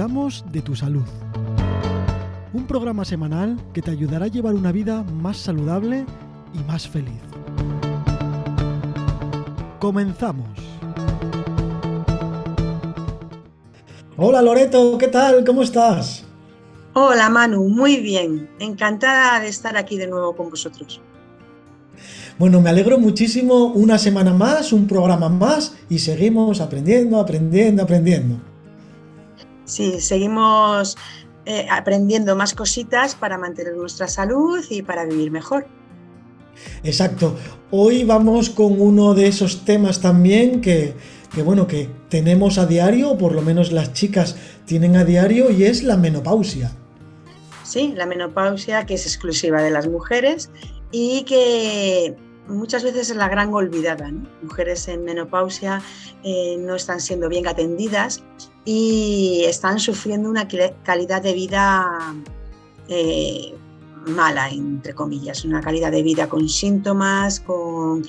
cuidamos de tu salud. Un programa semanal que te ayudará a llevar una vida más saludable y más feliz. Comenzamos. Hola Loreto, ¿qué tal? ¿Cómo estás? Hola Manu, muy bien. Encantada de estar aquí de nuevo con vosotros. Bueno, me alegro muchísimo. Una semana más, un programa más y seguimos aprendiendo, aprendiendo, aprendiendo. Sí, seguimos eh, aprendiendo más cositas para mantener nuestra salud y para vivir mejor. Exacto. Hoy vamos con uno de esos temas también que, que, bueno, que tenemos a diario, o por lo menos las chicas tienen a diario, y es la menopausia. Sí, la menopausia que es exclusiva de las mujeres y que muchas veces es la gran olvidada. Mujeres en menopausia eh, no están siendo bien atendidas y están sufriendo una calidad de vida eh, mala, entre comillas, una calidad de vida con síntomas, con,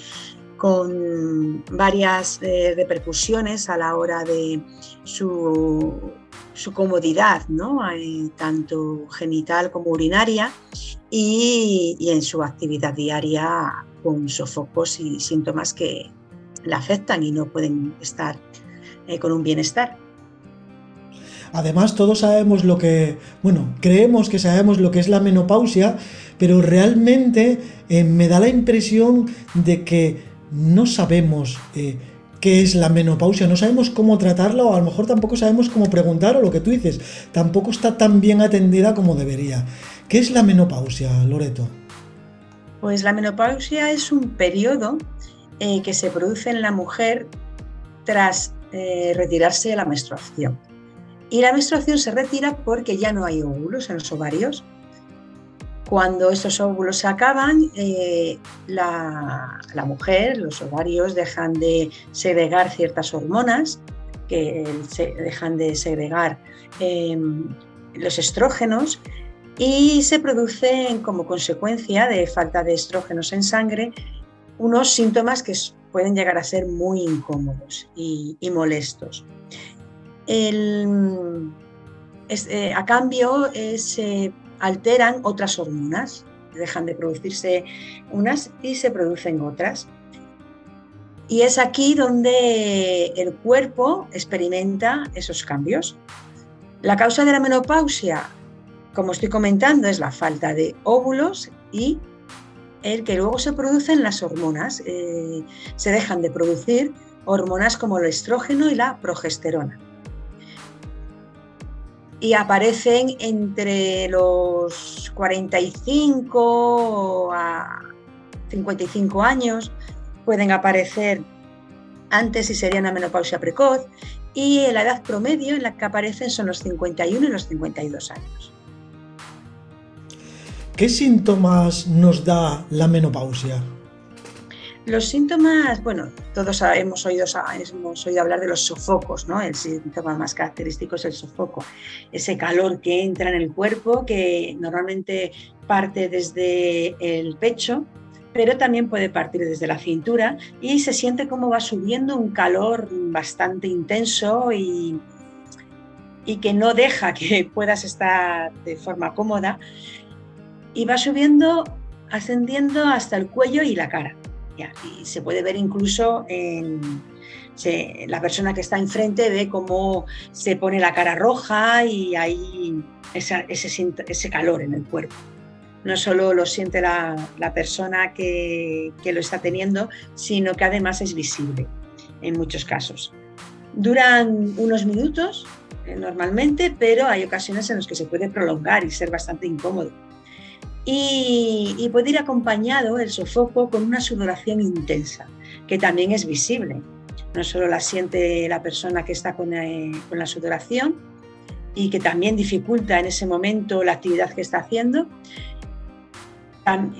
con varias eh, repercusiones a la hora de su, su comodidad, ¿no? tanto genital como urinaria, y, y en su actividad diaria con sofocos y síntomas que la afectan y no pueden estar eh, con un bienestar. Además, todos sabemos lo que, bueno, creemos que sabemos lo que es la menopausia, pero realmente eh, me da la impresión de que no sabemos eh, qué es la menopausia, no sabemos cómo tratarla o a lo mejor tampoco sabemos cómo preguntar o lo que tú dices, tampoco está tan bien atendida como debería. ¿Qué es la menopausia, Loreto? Pues la menopausia es un periodo eh, que se produce en la mujer tras retirarse de la menstruación. Y la menstruación se retira porque ya no hay óvulos en los ovarios. Cuando estos óvulos se acaban, eh, la, mujer, los ovarios, dejan de segregar ciertas hormonas, que se dejan de segregar em, los estrógenos y se producen como consecuencia de falta de estrógenos en sangre unos síntomas que pueden llegar a ser muy incómodos y, molestos. Eh, a cambio eh, se alteran otras hormonas, dejan de producirse unas y se producen otras. Y es aquí donde el cuerpo experimenta esos cambios. La causa de la menopausia como estoy comentando, es la falta de óvulos y el que luego se producen las hormonas. Eh, se dejan de producir hormonas como el estrógeno y la progesterona. Y aparecen entre los 45 a 55 años, pueden aparecer antes y sería una menopausia precoz, y la edad promedio en la que aparecen son los 51 y los 52 años. ¿Qué síntomas nos da la menopausia? Los síntomas, bueno, todos hemos oído, hablar de los sofocos, ¿no? El síntoma más característico es el sofoco, ese calor que entra en el cuerpo, que normalmente parte desde el pecho, pero también puede partir desde la cintura y se siente como va subiendo un calor bastante intenso y, y que no deja que puedas estar de forma cómoda y va subiendo, ascendiendo hasta el cuello y la cara. Y se puede ver incluso en la persona que está enfrente ve cómo se pone la cara roja y hay ese, ese, calor en el cuerpo. No solo lo siente la, persona que, que lo está teniendo, sino que además es visible en muchos casos. Duran unos minutos eh, normalmente, pero hay ocasiones en las que se puede prolongar y ser bastante incómodo y, puede ir acompañado el sofoco con una sudoración intensa, que también es visible. No solo la siente la persona que está con, eh, la sudoración y que también dificulta en ese momento la actividad que está haciendo,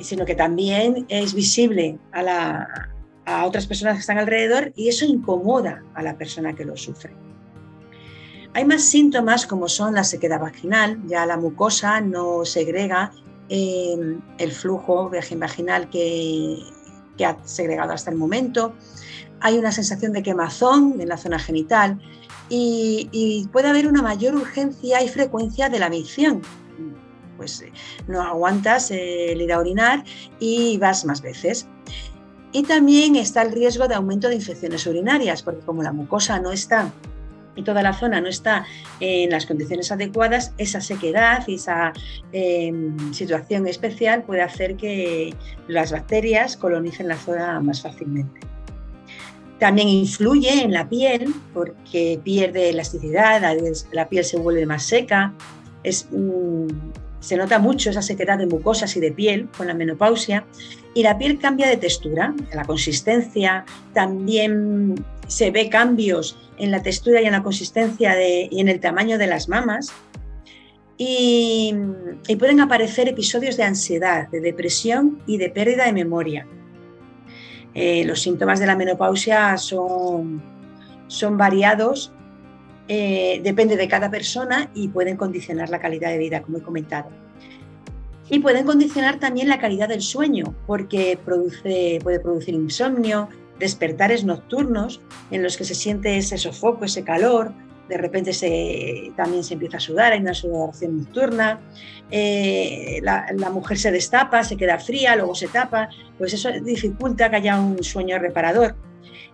sino que también es visible a, a otras personas que están alrededor y eso incomoda a la persona que lo sufre. Hay más síntomas como son la sequedad vaginal, ya la mucosa no segrega Em, el flujo vaginal que, que ha segregado hasta el momento. Hay una sensación de quemazón en la zona genital y, puede haber una mayor urgencia y frecuencia de la micción. Pues eh, no aguantas el ir a orinar y vas más veces. Y también está el riesgo de aumento de infecciones urinarias, porque como la mucosa no está y toda la zona no está en las condiciones adecuadas, esa sequedad y esa em, situación especial puede hacer que las bacterias colonicen la zona más fácilmente. También influye en la piel porque pierde elasticidad, la, piel se vuelve más seca, es, mm, se nota mucho esa sequedad de mucosas y de piel con la menopausia. Y la piel cambia de textura, la consistencia, también se ve cambios en la textura y en la consistencia y en el tamaño de las mamas. Y, pueden aparecer episodios de ansiedad, de depresión y de pérdida de memoria. Eh, los síntomas de la menopausia son, son variados, eh, depende de cada persona y pueden condicionar la calidad de vida, como he comentado. Y pueden condicionar también la calidad del sueño, porque produce, puede producir insomnio, despertares nocturnos en los que se siente ese sofoco, ese calor, de repente también se empieza a sudar, hay una sudoración nocturna, eh, la, mujer se destapa, se queda fría, luego se tapa, pues eso dificulta que haya un sueño reparador.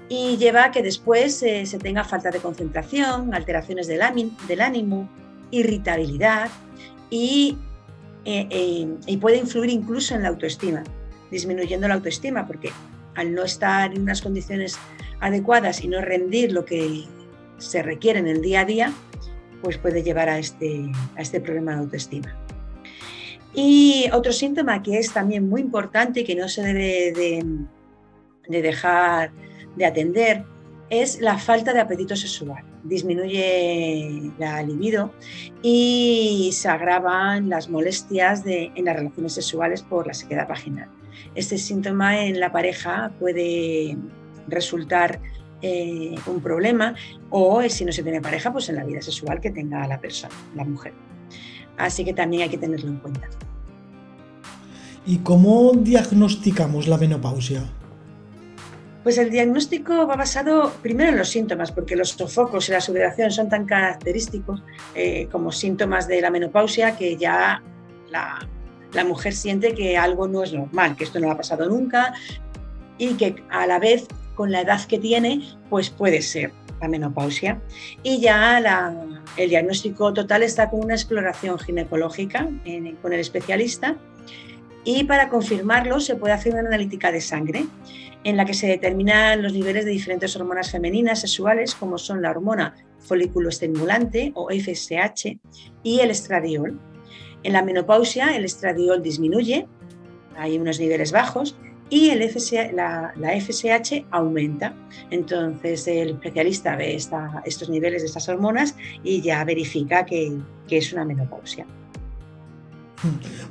Y lleva a que después eh, se tenga falta de concentración, alteraciones del, del ánimo, irritabilidad eh, y puede influir incluso en la autoestima, disminuyendo la autoestima, porque al no estar en unas condiciones adecuadas y no rendir lo que se requiere en el día a día, pues puede llevar a este, a este problema de autoestima. Y otro síntoma que es también muy importante y que no se debe de, de dejar de atender es la falta de apetito sexual. Disminuye la libido y se agravan las molestias de, en las relaciones sexuales por la sequedad vaginal. Este síntoma en la pareja puede resultar eh, un problema o si no se tiene pareja, pues en la vida sexual que tenga la persona, la mujer. Así que también hay que tenerlo en cuenta. ¿Y cómo diagnosticamos la menopausia? Pues el diagnóstico va basado primero en los síntomas, porque los sofocos y la sudoración son tan característicos eh, como síntomas de la menopausia que ya la, mujer siente que algo no es normal, que esto no ha pasado nunca y que a la vez con la edad que tiene, pues puede ser la menopausia. Y ya el diagnóstico total está con una exploración ginecológica con el especialista y para confirmarlo se puede hacer una analítica de sangre en la que se determinan los niveles de diferentes hormonas femeninas sexuales como son la hormona folículo estimulante o FSH y el estradiol. En la menopausia el estradiol disminuye, hay unos niveles bajos y el la, FSH aumenta. Entonces el especialista ve estos niveles de estas hormonas y ya verifica que es una menopausia.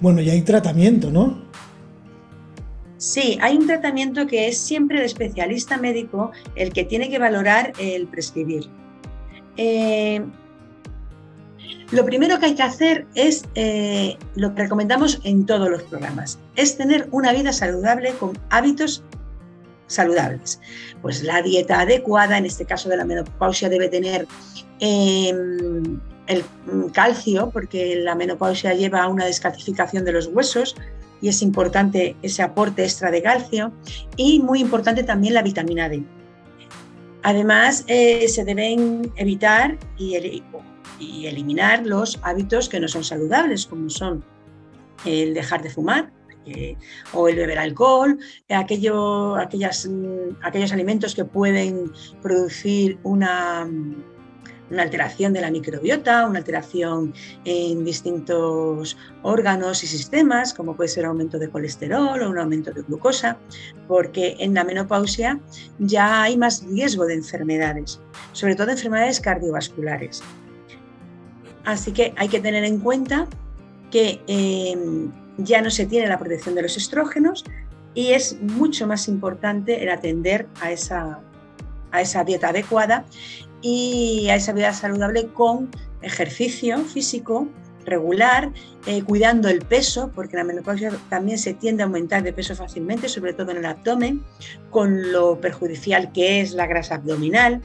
Bueno, y hay tratamiento, ¿no? Sí, hay un tratamiento que es siempre el especialista médico el que tiene que valorar el prescribir. Eh, lo primero que hay que hacer es eh, lo que recomendamos en todos los programas, es tener una vida saludable con hábitos saludables. Pues la dieta adecuada, en este caso de la menopausia, debe tener em, el calcio, porque la menopausia lleva a una descalcificación de los huesos y es importante ese aporte extra de calcio y muy importante también la vitamina D. Además, eh, se deben evitar y, eliminar los hábitos que no son saludables, como son el dejar de fumar, eh, o el beber alcohol, mm, aquellos alimentos que pueden producir una, una alteración de la microbiota, una alteración en distintos órganos y sistemas, como puede ser aumento de colesterol o un aumento de glucosa, porque en la menopausia ya hay más riesgo de enfermedades, sobre todo enfermedades cardiovasculares. Así que hay que tener en cuenta que em, ya no se tiene la protección de los estrógenos y es mucho más importante el atender a esa, a esa dieta adecuada y a esa vida saludable con ejercicio físico regular, eh, cuidando el peso, porque la menopausia también se tiende a aumentar de peso fácilmente, sobre todo en el abdomen, con lo perjudicial que es la grasa abdominal,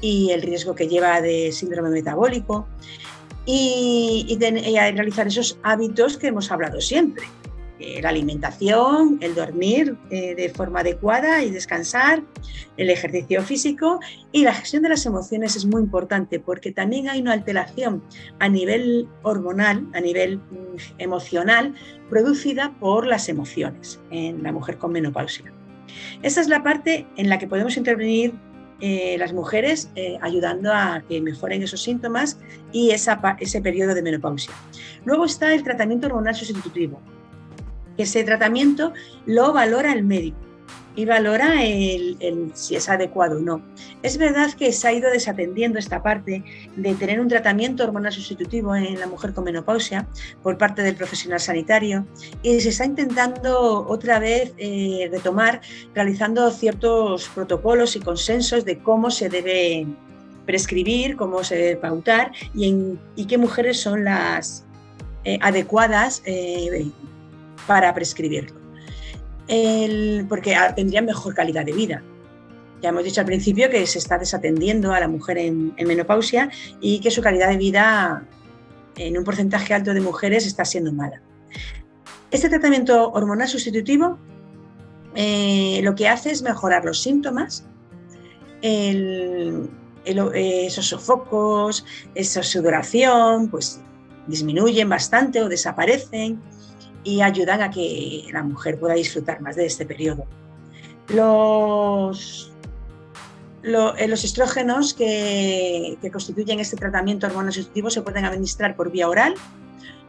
y el riesgo que lleva de síndrome metabólico y, y, realizar esos hábitos que hemos hablado siempre. Eh, la alimentación, el dormir eh, de forma adecuada y descansar, el ejercicio físico y la gestión de las emociones es muy importante porque también hay una alteración a nivel hormonal, a nivel mm, emocional, producida por las emociones en la mujer con menopausia. Esa es la parte en la que podemos intervenir eh, las mujeres ayudando a que mejoren esos síntomas y ese periodo de menopausia. Luego está el tratamiento hormonal sustitutivo, ese tratamiento lo valora el médico y valora el, si es adecuado o no. Es verdad que se ha ido desatendiendo esta parte de tener un tratamiento hormonal sustitutivo en la mujer con menopausia por parte del profesional sanitario y se está intentando otra vez eh, retomar realizando ciertos protocolos y consensos de cómo se debe prescribir, cómo se debe pautar y, en, y qué mujeres son las eh, adecuadas eh, para prescribirlo, porque tendría mejor calidad de vida. Ya hemos dicho al principio que se está desatendiendo a la mujer en, menopausia y que su calidad de vida en un porcentaje alto de mujeres está siendo mala. Este tratamiento hormonal sustitutivo eh, lo que hace es mejorar los síntomas, esos sofocos, esa sudoración, pues disminuyen bastante o desaparecen y ayudan a que la mujer pueda disfrutar más de este periodo. Los, eh, los estrógenos que, constituyen este tratamiento hormonal sustitutivo se pueden administrar por vía oral,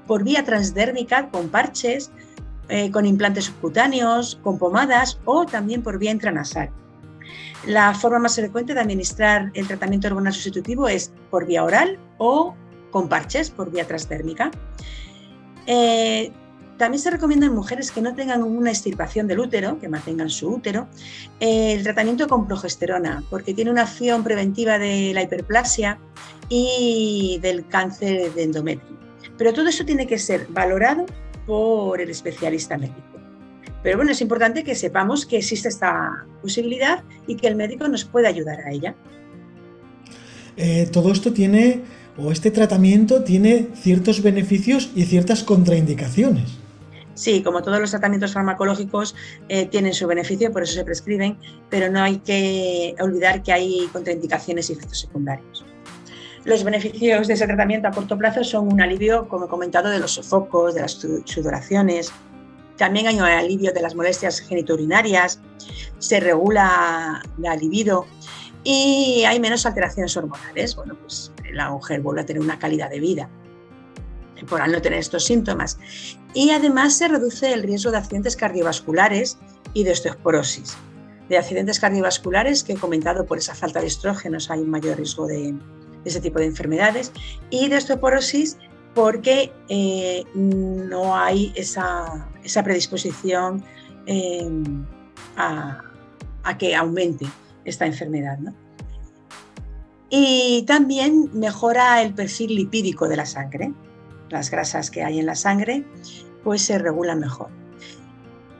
por vía transdérmica, con parches, eh, con implantes subcutáneos, con pomadas o también por vía intranasal. La forma más frecuente de administrar el tratamiento hormonal sustitutivo es por vía oral o con parches por vía transdérmica. Eh, también se recomienda en mujeres que no tengan una extirpación del útero, que mantengan su útero, el tratamiento con progesterona, porque tiene una acción preventiva de la hiperplasia y del cáncer de endometrio. Pero todo eso tiene que ser valorado por el especialista médico. Pero bueno, es importante que sepamos que existe esta posibilidad y que el médico nos puede ayudar a ella. Eh, todo esto tiene, o este tratamiento tiene ciertos beneficios y ciertas contraindicaciones. Sí, como todos los tratamientos farmacológicos eh, tienen su beneficio, por eso se prescriben, pero no hay que olvidar que hay contraindicaciones y efectos secundarios. Los beneficios de ese tratamiento a corto plazo son un alivio, como he comentado, de los sofocos, de las sudoraciones. También hay un alivio de las molestias genitourinarias, se regula la libido y hay menos alteraciones hormonales. Bueno, pues la mujer vuelve a tener una calidad de vida por al no tener estos síntomas. Y además se reduce el riesgo de accidentes cardiovasculares y de osteoporosis. De accidentes cardiovasculares que he comentado por esa falta de estrógenos hay un mayor riesgo de, ese tipo de enfermedades y de osteoporosis porque eh, no hay esa, predisposición eh, a, que aumente esta enfermedad. Y también mejora el perfil lipídico de la sangre las grasas que hay en la sangre, pues se regulan mejor.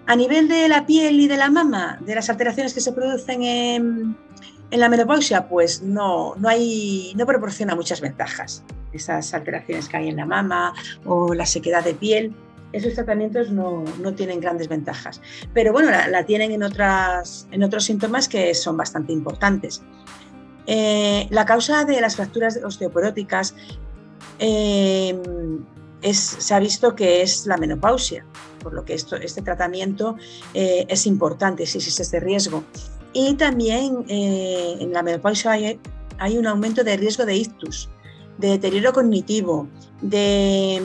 A nivel de la piel y de la mama, de las alteraciones que se producen en, la menopausia, pues no, no, hay, no proporciona muchas ventajas. Esas alteraciones que hay en la mama o la sequedad de piel, esos tratamientos no, tienen grandes ventajas. Pero bueno, la, tienen en, otras, en otros síntomas que son bastante importantes. Eh, la causa de las fracturas osteoporóticas Em, se ha visto que es la menopausia, por lo que esto, este tratamiento eh, es importante si existe este riesgo. Y también eh, en la menopausia hay, un aumento de riesgo de ictus, de deterioro cognitivo, de,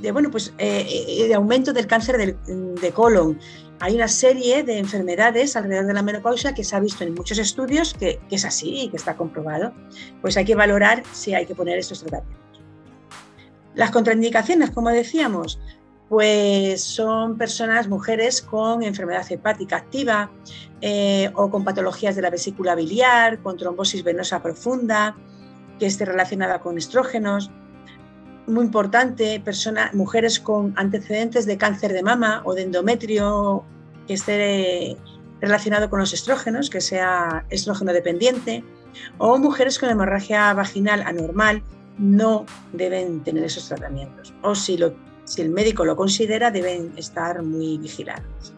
de bueno, pues, eh, de aumento del cáncer de colon, hay una serie de enfermedades alrededor de la menopausia que se ha visto en muchos estudios que, es así y que está comprobado. Pues hay que valorar si hay que poner estos tratamientos. Las contraindicaciones, como decíamos, pues son personas, mujeres con enfermedad hepática activa eh, o con patologías de la vesícula biliar, con trombosis venosa profunda, que esté relacionada con estrógenos, muy importante, personas, mujeres con antecedentes de cáncer de mama o de endometrio que esté relacionado con los estrógenos, que sea estrógeno dependiente, o mujeres con hemorragia vaginal anormal no deben tener esos tratamientos. O si, lo, si el médico lo considera, deben estar muy vigilantes.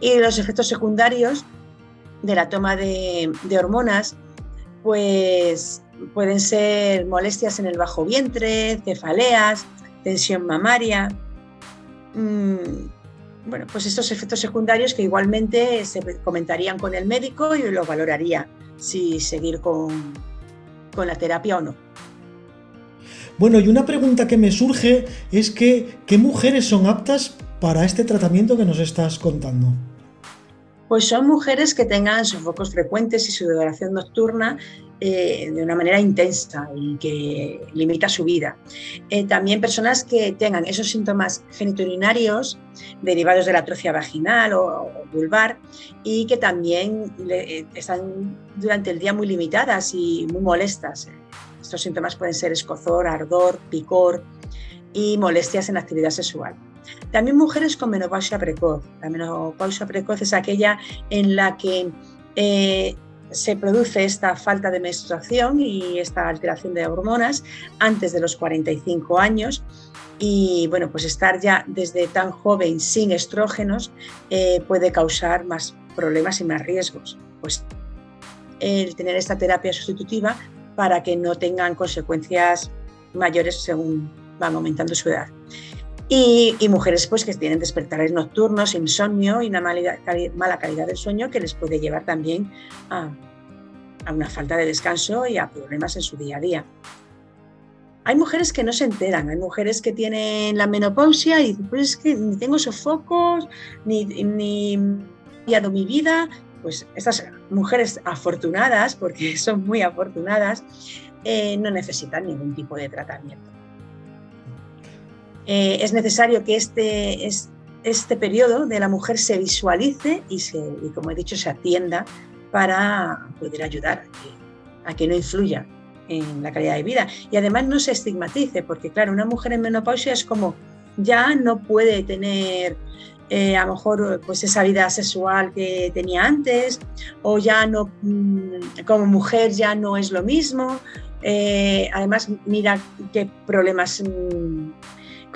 Y los efectos secundarios de la toma de, hormonas, pues pueden ser molestias en el bajo vientre, cefaleas, tensión mamaria. Mm, bueno, pues estos efectos secundarios que igualmente se comentarían con el médico y lo valoraría si seguir con, con la terapia o no. Bueno, y una pregunta que me surge es que, ¿qué mujeres son aptas para este tratamiento que nos estás contando? Pues son mujeres que tengan sofocos frecuentes y sudoración nocturna eh, de una manera intensa y que limita su vida. Eh, también personas que tengan esos síntomas genitourinarios derivados de la atrofia vaginal o, vulvar y que también eh, están durante el día muy limitadas y muy molestas. Estos síntomas pueden ser escozor, ardor, picor y molestias en la actividad sexual. También mujeres con menopausia precoz. La menopausia precoz es aquella en la que se produce esta falta de menstruación y esta alteración de hormonas antes de los 45 años y bueno, pues estar ya desde tan joven sin estrógenos eh, puede causar más problemas y más riesgos. Pues el tener esta terapia sustitutiva para que no tengan consecuencias mayores según van aumentando su edad. Y, mujeres pues que tienen despertares nocturnos, insomnio y una mala, calidad del sueño que les puede llevar también a, a una falta de descanso y a problemas en su día a día. Hay mujeres que no se enteran, hay mujeres que tienen la menopausia y dicen, pues es que ni tengo sofocos, ni, ni he mi vida. Pues estas mujeres afortunadas, porque son muy afortunadas, eh, no necesitan ningún tipo de tratamiento. Eh, es necesario que este, este periodo de la mujer se visualice y, se, como he dicho, se atienda para poder ayudar a que, no influya en la calidad de vida. Y además no se estigmatice, porque claro, una mujer en menopausia es como ya no puede tener eh, a lo mejor pues esa vida sexual que tenía antes, o ya no, mm, como mujer ya no es lo mismo. Eh, además, mira qué problemas mm,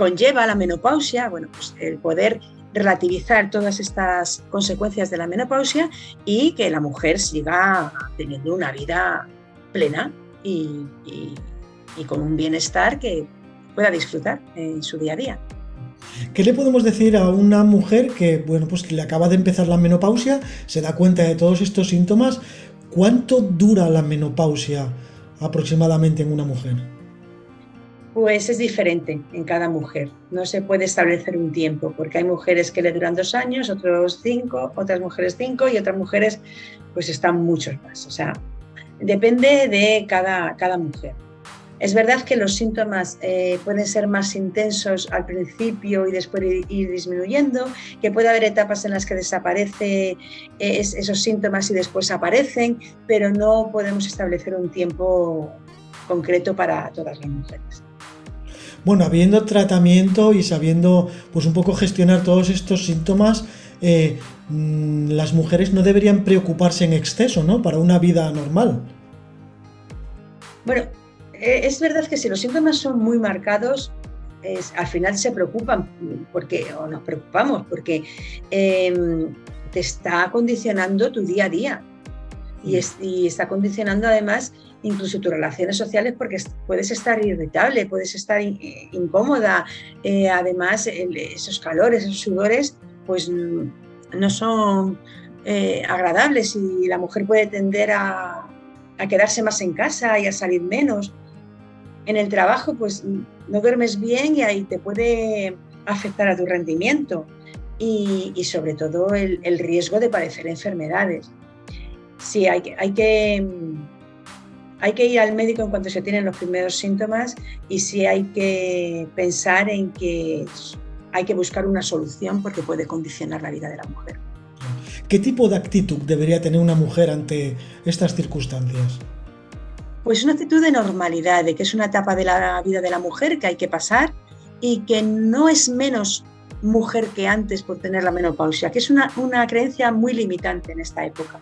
conlleva la menopausia, bueno, pues el poder relativizar todas estas consecuencias de la menopausia y que la mujer siga teniendo una vida plena y, con un bienestar que pueda disfrutar en su día a día. ¿Qué le podemos decir a una mujer que, bueno, pues que le acaba de empezar la menopausia, se da cuenta de todos estos síntomas? ¿Cuánto dura la menopausia aproximadamente en una mujer? Pues es diferente en cada mujer. No se puede establecer un tiempo, porque hay mujeres que le duran dos años, otros cinco, otras mujeres cinco y otras mujeres pues están muchos más. O sea, depende de cada, cada mujer. Es verdad que los síntomas eh, pueden ser más intensos al principio y después ir disminuyendo, que puede haber etapas en las que desaparecen esos síntomas y después aparecen, pero no podemos establecer un tiempo concreto para todas las mujeres bueno, habiendo tratamiento y sabiendo pues un poco gestionar todos estos síntomas, eh, mm, las mujeres no deberían preocuparse en exceso, ¿no? Para una vida normal. Bueno, eh, es verdad que si los síntomas son muy marcados, al final se preocupan porque, o nos preocupamos porque em, te está condicionando tu día a día y, y está condicionando además incluso tus relaciones sociales porque puedes estar irritable, puedes estar incómoda. Eh, además, esos calores, esos sudores, pues no son eh, agradables y la mujer puede tender a, quedarse más en casa y a salir menos. En el trabajo, pues no duermes bien y ahí te puede afectar a tu rendimiento y, sobre todo el, riesgo de padecer enfermedades. Sí, hay hay que hay que ir al médico en cuanto se tienen los primeros síntomas y sí hay que pensar en que hay que buscar una solución porque puede condicionar la vida de la mujer. ¿Qué tipo de actitud debería tener una mujer ante estas circunstancias? Pues una actitud de normalidad, de que es una etapa de la vida de la mujer que hay que pasar y que no es menos mujer que antes por tener la menopausia, que es una, una creencia muy limitante en esta época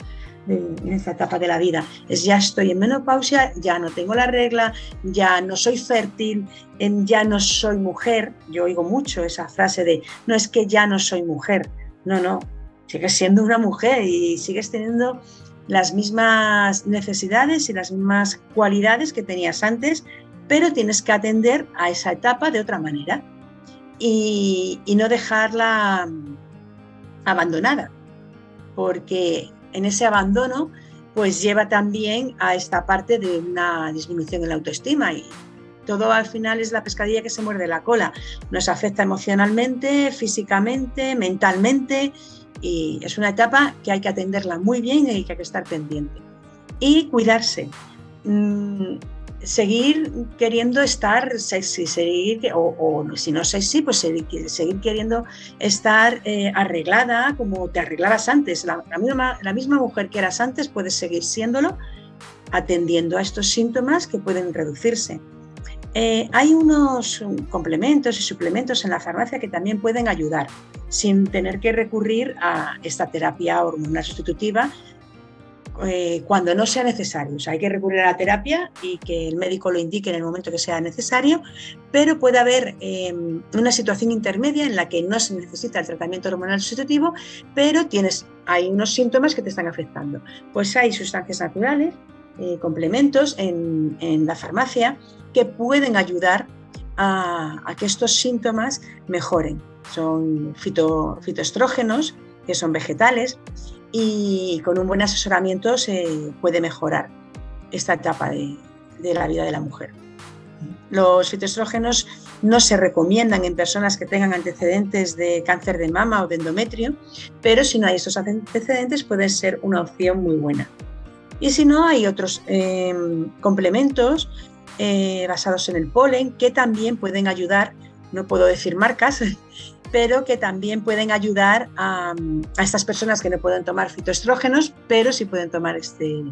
en esta etapa de la vida. Es ya estoy en menopausia, ya no tengo la regla, ya no soy fértil, ya no soy mujer. Yo oigo mucho esa frase de no es que ya no soy mujer. No, no, sigues siendo una mujer y sigues teniendo las mismas necesidades y las mismas cualidades que tenías antes, pero tienes que atender a esa etapa de otra manera y, y no dejarla abandonada, porque en ese abandono, pues lleva también a esta parte de una disminución en la autoestima y todo al final es la pescadilla que se muerde la cola. Nos afecta emocionalmente, físicamente, mentalmente y es una etapa que hay que atenderla muy bien y que hay que estar pendiente. Y cuidarse. Mm, seguir queriendo estar sexy, seguir, o, si no sexy, pues seguir, seguir queriendo estar eh, arreglada como te arreglabas antes. La, misma, la misma mujer que eras antes puedes seguir siéndolo atendiendo a estos síntomas que pueden reducirse. Eh, hay unos complementos y suplementos en la farmacia que también pueden ayudar sin tener que recurrir a esta terapia hormonal sustitutiva eh, cuando no sea necesario. Hay que recurrir a la terapia y que el médico lo indique en el momento que sea necesario, pero puede haber eh, una situación intermedia en la que no se necesita el tratamiento hormonal sustitutivo, pero tienes, hay unos síntomas que te están afectando. Pues hay sustancias naturales, eh, complementos en, la farmacia que pueden ayudar a, que estos síntomas mejoren. Son fitoestrógenos, que son vegetales, y con un buen asesoramiento se puede mejorar esta etapa de, la vida de la mujer. Los fitoestrógenos no se recomiendan en personas que tengan antecedentes de cáncer de mama o de endometrio, pero si no hay estos antecedentes puede ser una opción muy buena. Y si no, hay otros em, complementos eh, basados en el polen que también pueden ayudar, no puedo decir marcas, pero que también pueden ayudar a, estas personas que no pueden tomar fitoestrógenos, pero sí pueden tomar este,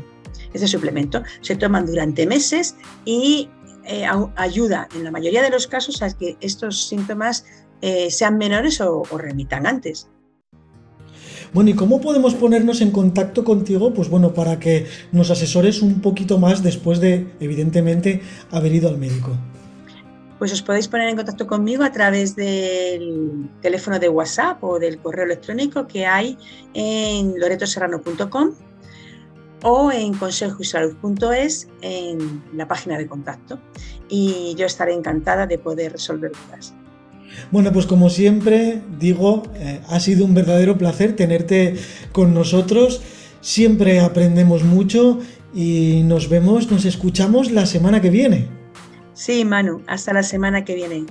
este suplemento. Se toman durante meses y eh, ayuda en la mayoría de los casos a que estos síntomas eh, sean menores o, remitan antes. Bueno, ¿y cómo podemos ponernos en contacto contigo? Pues bueno, para que nos asesores un poquito más después de, evidentemente, haber ido al médico pues os podéis poner en contacto conmigo a través del teléfono de WhatsApp o del correo electrónico que hay en loretoserrano.com o en consejoysalud.es en la página de contacto. Y yo estaré encantada de poder resolver dudas. Bueno, pues como siempre digo, eh, ha sido un verdadero placer tenerte con nosotros. Siempre aprendemos mucho y nos vemos, nos escuchamos la semana que viene. Sí, Manu, hasta la semana que viene.